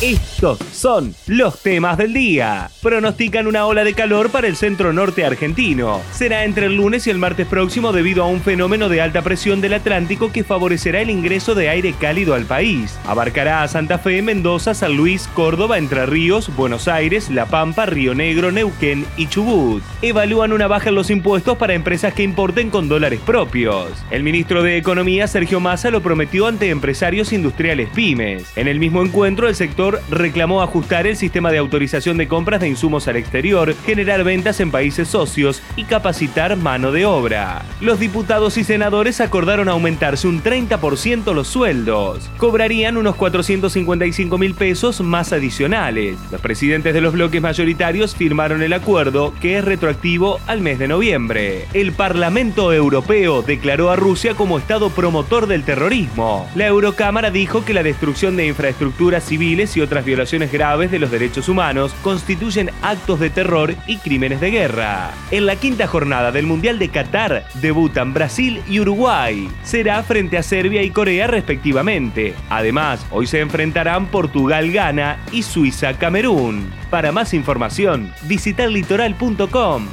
Estos son los temas del día. Pronostican una ola de calor para el centro norte argentino. Será entre el lunes y el martes próximo debido a un fenómeno de alta presión del Atlántico que favorecerá el ingreso de aire cálido al país. Abarcará a Santa Fe, Mendoza, San Luis, Córdoba, Entre Ríos, Buenos Aires, La Pampa, Río Negro, Neuquén y Chubut. Evalúan una baja en los impuestos para empresas que importen con dólares propios. El ministro de Economía, Sergio Massa, lo prometió ante empresarios industriales pymes. En el mismo encuentro, el sector reclamó ajustar el sistema de autorización de compras de insumos al exterior, generar ventas en países socios y capacitar mano de obra. Los diputados y senadores acordaron aumentarse un 30% los sueldos. Cobrarían unos 455 mil pesos más adicionales. Los presidentes de los bloques mayoritarios firmaron el acuerdo, que es retroactivo al mes de noviembre. El Parlamento Europeo declaró a Rusia como Estado promotor del terrorismo. La Eurocámara dijo que la destrucción de infraestructuras civiles y otras violaciones graves de los derechos humanos constituyen actos de terror y crímenes de guerra. En la quinta jornada del Mundial de Qatar debutan Brasil y Uruguay. Será frente a Serbia y Corea respectivamente. Además, hoy se enfrentarán Portugal-Ghana y Suiza-Camerún. Para más información, visita litoral.com.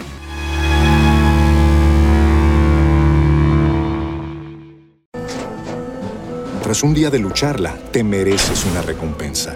Tras un día de lucharla, te mereces una recompensa,